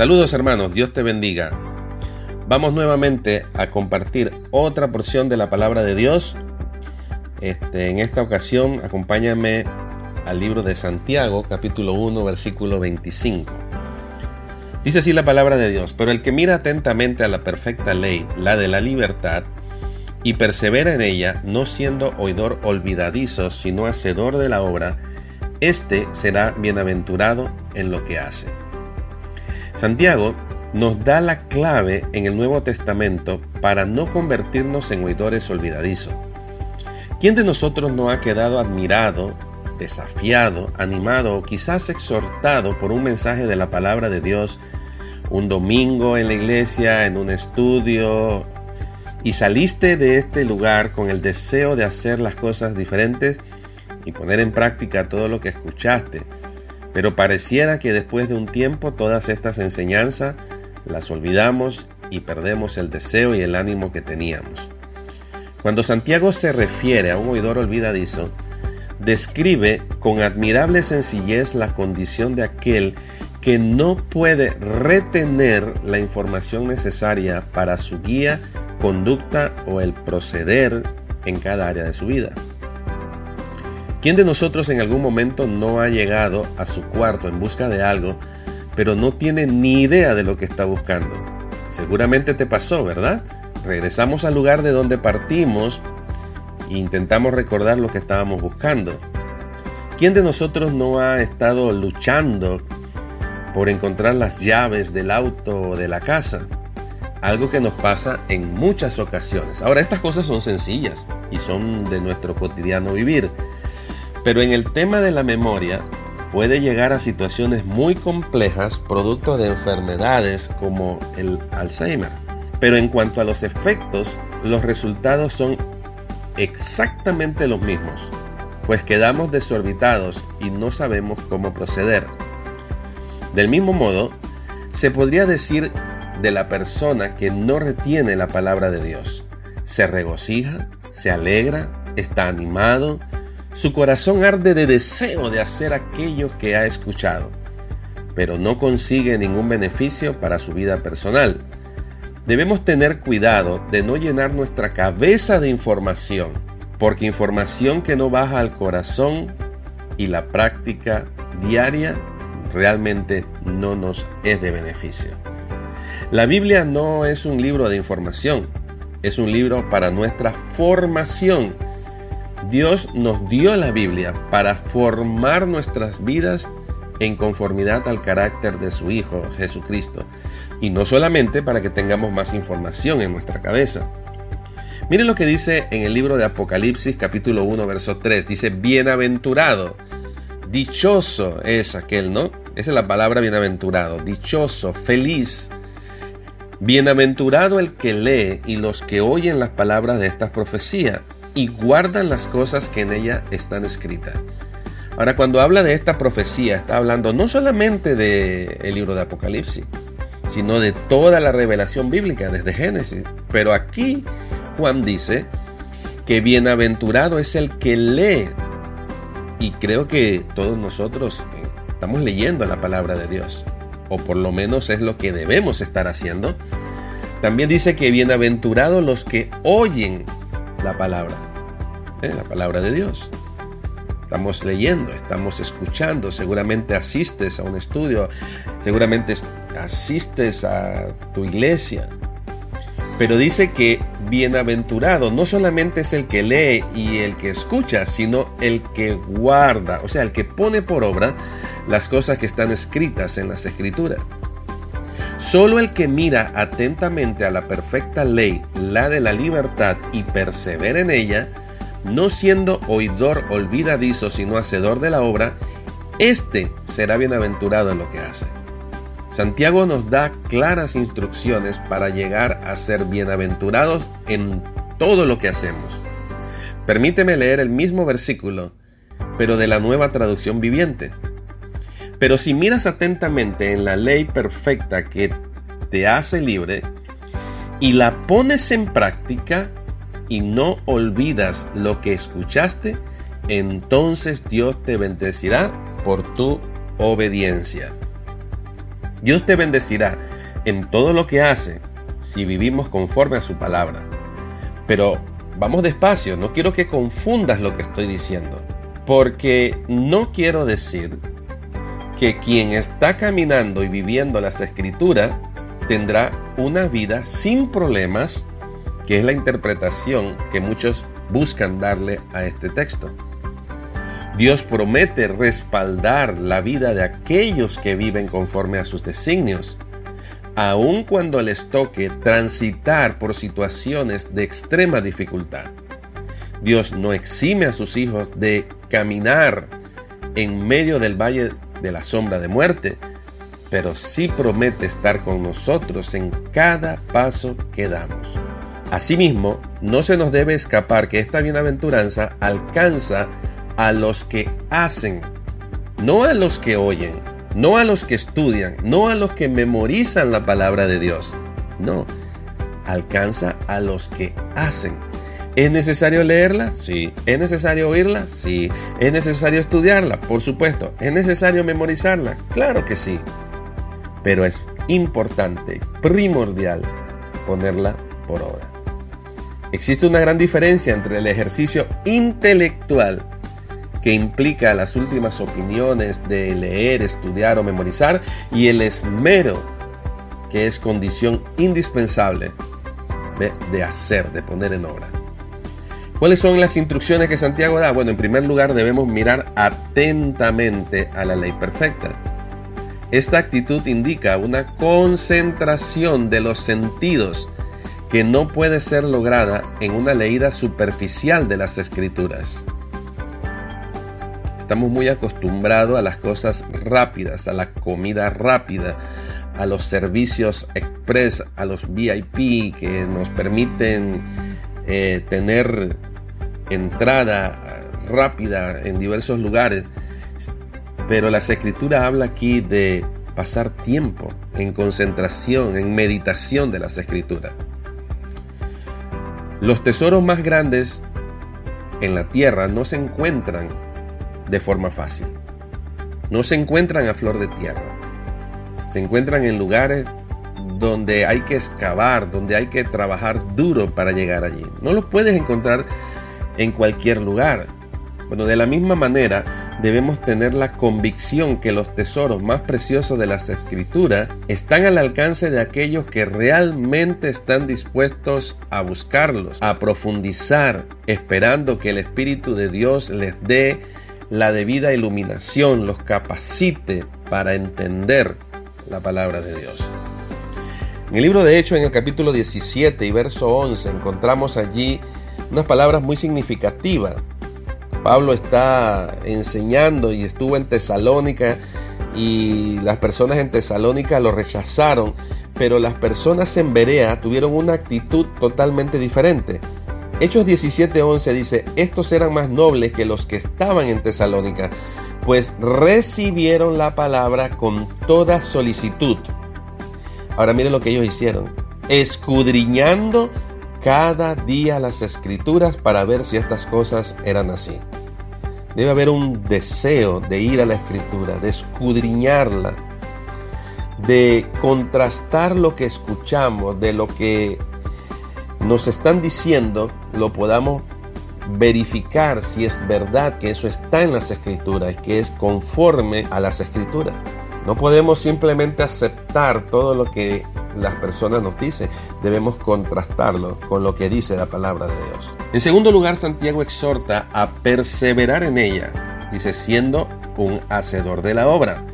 Saludos hermanos, Dios te bendiga. Vamos nuevamente a compartir otra porción de la palabra de Dios. Este, en esta ocasión, acompáñame al libro de Santiago, capítulo 1, versículo 25. Dice así la palabra de Dios, pero el que mira atentamente a la perfecta ley, la de la libertad, y persevera en ella, no siendo oidor olvidadizo, sino hacedor de la obra, éste será bienaventurado en lo que hace. Santiago nos da la clave en el Nuevo Testamento para no convertirnos en oidores olvidadizos. ¿Quién de nosotros no ha quedado admirado, desafiado, animado o quizás exhortado por un mensaje de la palabra de Dios un domingo en la iglesia, en un estudio, y saliste de este lugar con el deseo de hacer las cosas diferentes y poner en práctica todo lo que escuchaste? Pero pareciera que después de un tiempo todas estas enseñanzas las olvidamos y perdemos el deseo y el ánimo que teníamos. Cuando Santiago se refiere a un oidor olvidadizo, describe con admirable sencillez la condición de aquel que no puede retener la información necesaria para su guía, conducta o el proceder en cada área de su vida. ¿Quién de nosotros en algún momento no ha llegado a su cuarto en busca de algo, pero no tiene ni idea de lo que está buscando? Seguramente te pasó, ¿verdad? Regresamos al lugar de donde partimos e intentamos recordar lo que estábamos buscando. ¿Quién de nosotros no ha estado luchando por encontrar las llaves del auto o de la casa? Algo que nos pasa en muchas ocasiones. Ahora, estas cosas son sencillas y son de nuestro cotidiano vivir. Pero en el tema de la memoria puede llegar a situaciones muy complejas producto de enfermedades como el Alzheimer. Pero en cuanto a los efectos, los resultados son exactamente los mismos, pues quedamos desorbitados y no sabemos cómo proceder. Del mismo modo, se podría decir de la persona que no retiene la palabra de Dios. Se regocija, se alegra, está animado, su corazón arde de deseo de hacer aquello que ha escuchado, pero no consigue ningún beneficio para su vida personal. Debemos tener cuidado de no llenar nuestra cabeza de información, porque información que no baja al corazón y la práctica diaria realmente no nos es de beneficio. La Biblia no es un libro de información, es un libro para nuestra formación Dios nos dio la Biblia para formar nuestras vidas en conformidad al carácter de su Hijo Jesucristo. Y no solamente para que tengamos más información en nuestra cabeza. Miren lo que dice en el libro de Apocalipsis capítulo 1 verso 3. Dice, bienaventurado, dichoso es aquel, ¿no? Esa es la palabra bienaventurado, dichoso, feliz. Bienaventurado el que lee y los que oyen las palabras de estas profecías y guardan las cosas que en ella están escritas. Ahora, cuando habla de esta profecía, está hablando no solamente del el libro de Apocalipsis, sino de toda la revelación bíblica desde Génesis. Pero aquí Juan dice que bienaventurado es el que lee. Y creo que todos nosotros eh, estamos leyendo la palabra de Dios, o por lo menos es lo que debemos estar haciendo. También dice que bienaventurados los que oyen la palabra, ¿eh? la palabra de Dios. Estamos leyendo, estamos escuchando, seguramente asistes a un estudio, seguramente asistes a tu iglesia. Pero dice que bienaventurado no solamente es el que lee y el que escucha, sino el que guarda, o sea, el que pone por obra las cosas que están escritas en las escrituras. Solo el que mira atentamente a la perfecta ley, la de la libertad, y persevera en ella, no siendo oidor olvidadizo, sino hacedor de la obra, éste será bienaventurado en lo que hace. Santiago nos da claras instrucciones para llegar a ser bienaventurados en todo lo que hacemos. Permíteme leer el mismo versículo, pero de la nueva traducción viviente. Pero si miras atentamente en la ley perfecta que te hace libre y la pones en práctica y no olvidas lo que escuchaste, entonces Dios te bendecirá por tu obediencia. Dios te bendecirá en todo lo que hace si vivimos conforme a su palabra. Pero vamos despacio, no quiero que confundas lo que estoy diciendo, porque no quiero decir que quien está caminando y viviendo las escrituras tendrá una vida sin problemas, que es la interpretación que muchos buscan darle a este texto. Dios promete respaldar la vida de aquellos que viven conforme a sus designios, aun cuando les toque transitar por situaciones de extrema dificultad. Dios no exime a sus hijos de caminar en medio del valle de la sombra de muerte, pero sí promete estar con nosotros en cada paso que damos. Asimismo, no se nos debe escapar que esta bienaventuranza alcanza a los que hacen, no a los que oyen, no a los que estudian, no a los que memorizan la palabra de Dios. No, alcanza a los que hacen. ¿Es necesario leerla? Sí. ¿Es necesario oírla? Sí. ¿Es necesario estudiarla? Por supuesto. ¿Es necesario memorizarla? Claro que sí. Pero es importante, primordial, ponerla por obra. Existe una gran diferencia entre el ejercicio intelectual que implica las últimas opiniones de leer, estudiar o memorizar y el esmero que es condición indispensable de, de hacer, de poner en obra. ¿Cuáles son las instrucciones que Santiago da? Bueno, en primer lugar debemos mirar atentamente a la ley perfecta. Esta actitud indica una concentración de los sentidos que no puede ser lograda en una leída superficial de las escrituras. Estamos muy acostumbrados a las cosas rápidas, a la comida rápida, a los servicios express, a los VIP que nos permiten eh, tener entrada rápida en diversos lugares. Pero la escritura habla aquí de pasar tiempo en concentración, en meditación de las escrituras. Los tesoros más grandes en la tierra no se encuentran de forma fácil. No se encuentran a flor de tierra. Se encuentran en lugares donde hay que excavar, donde hay que trabajar duro para llegar allí. No los puedes encontrar en cualquier lugar. Bueno, de la misma manera debemos tener la convicción que los tesoros más preciosos de las escrituras están al alcance de aquellos que realmente están dispuestos a buscarlos, a profundizar, esperando que el Espíritu de Dios les dé la debida iluminación, los capacite para entender la palabra de Dios. En el libro de Hechos, en el capítulo 17 y verso 11, encontramos allí unas palabras muy significativas. Pablo está enseñando y estuvo en Tesalónica y las personas en Tesalónica lo rechazaron, pero las personas en Berea tuvieron una actitud totalmente diferente. Hechos 17:11 dice, estos eran más nobles que los que estaban en Tesalónica, pues recibieron la palabra con toda solicitud. Ahora miren lo que ellos hicieron, escudriñando cada día las escrituras para ver si estas cosas eran así. Debe haber un deseo de ir a la escritura, de escudriñarla, de contrastar lo que escuchamos, de lo que nos están diciendo, lo podamos verificar si es verdad que eso está en las escrituras, que es conforme a las escrituras. No podemos simplemente aceptar todo lo que las personas nos dicen, debemos contrastarlo con lo que dice la palabra de Dios. En segundo lugar, Santiago exhorta a perseverar en ella, dice, siendo un hacedor de la obra.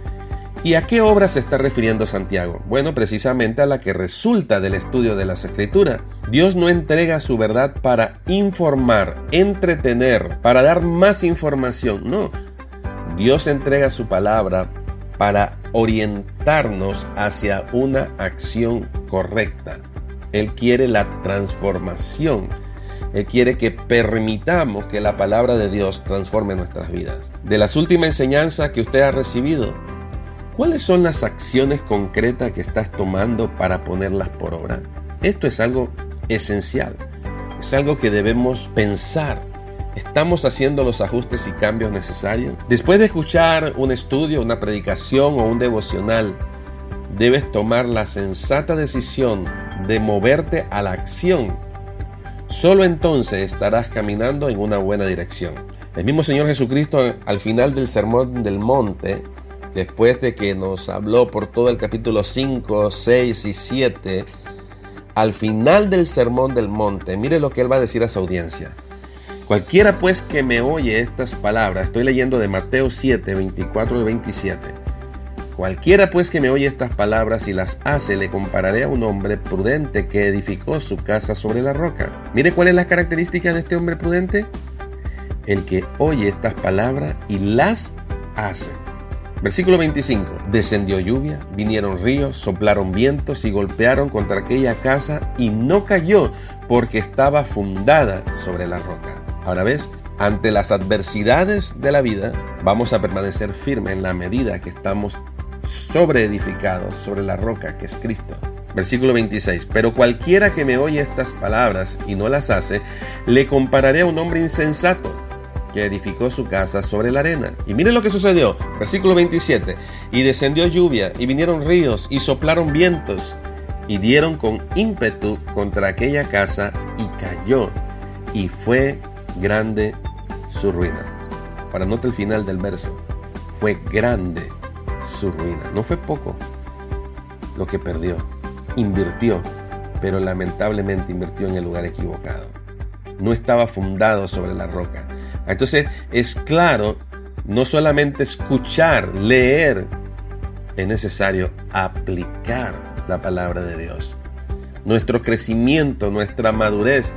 ¿Y a qué obra se está refiriendo Santiago? Bueno, precisamente a la que resulta del estudio de las escrituras. Dios no entrega su verdad para informar, entretener, para dar más información. No, Dios entrega su palabra para orientarnos hacia una acción correcta. Él quiere la transformación. Él quiere que permitamos que la palabra de Dios transforme nuestras vidas. De las últimas enseñanzas que usted ha recibido, ¿cuáles son las acciones concretas que estás tomando para ponerlas por obra? Esto es algo esencial. Es algo que debemos pensar ¿Estamos haciendo los ajustes y cambios necesarios? Después de escuchar un estudio, una predicación o un devocional, debes tomar la sensata decisión de moverte a la acción. Solo entonces estarás caminando en una buena dirección. El mismo Señor Jesucristo al final del Sermón del Monte, después de que nos habló por todo el capítulo 5, 6 y 7, al final del Sermón del Monte, mire lo que él va a decir a su audiencia. Cualquiera pues que me oye estas palabras, estoy leyendo de Mateo 7, 24 y 27. Cualquiera pues que me oye estas palabras y las hace, le compararé a un hombre prudente que edificó su casa sobre la roca. Mire cuál es la característica de este hombre prudente. El que oye estas palabras y las hace. Versículo 25. Descendió lluvia, vinieron ríos, soplaron vientos y golpearon contra aquella casa y no cayó porque estaba fundada sobre la roca. Ahora ves, ante las adversidades de la vida, vamos a permanecer firmes en la medida que estamos sobreedificados sobre la roca que es Cristo. Versículo 26. Pero cualquiera que me oye estas palabras y no las hace, le compararé a un hombre insensato que edificó su casa sobre la arena. Y miren lo que sucedió. Versículo 27. Y descendió lluvia, y vinieron ríos, y soplaron vientos, y dieron con ímpetu contra aquella casa, y cayó, y fue grande su ruina. Para nota el final del verso. Fue grande su ruina. No fue poco lo que perdió. Invirtió, pero lamentablemente invirtió en el lugar equivocado. No estaba fundado sobre la roca. Entonces es claro, no solamente escuchar, leer, es necesario aplicar la palabra de Dios. Nuestro crecimiento, nuestra madurez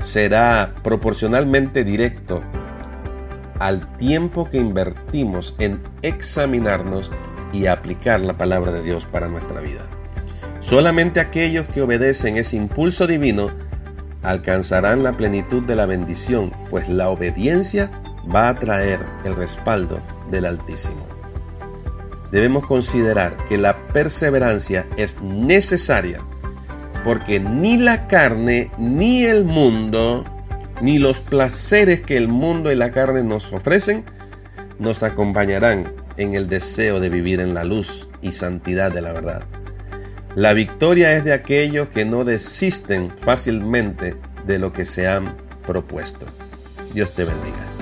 será proporcionalmente directo al tiempo que invertimos en examinarnos y aplicar la palabra de Dios para nuestra vida. Solamente aquellos que obedecen ese impulso divino alcanzarán la plenitud de la bendición, pues la obediencia va a traer el respaldo del Altísimo. Debemos considerar que la perseverancia es necesaria porque ni la carne ni el mundo, ni los placeres que el mundo y la carne nos ofrecen, nos acompañarán en el deseo de vivir en la luz y santidad de la verdad. La victoria es de aquellos que no desisten fácilmente de lo que se han propuesto. Dios te bendiga.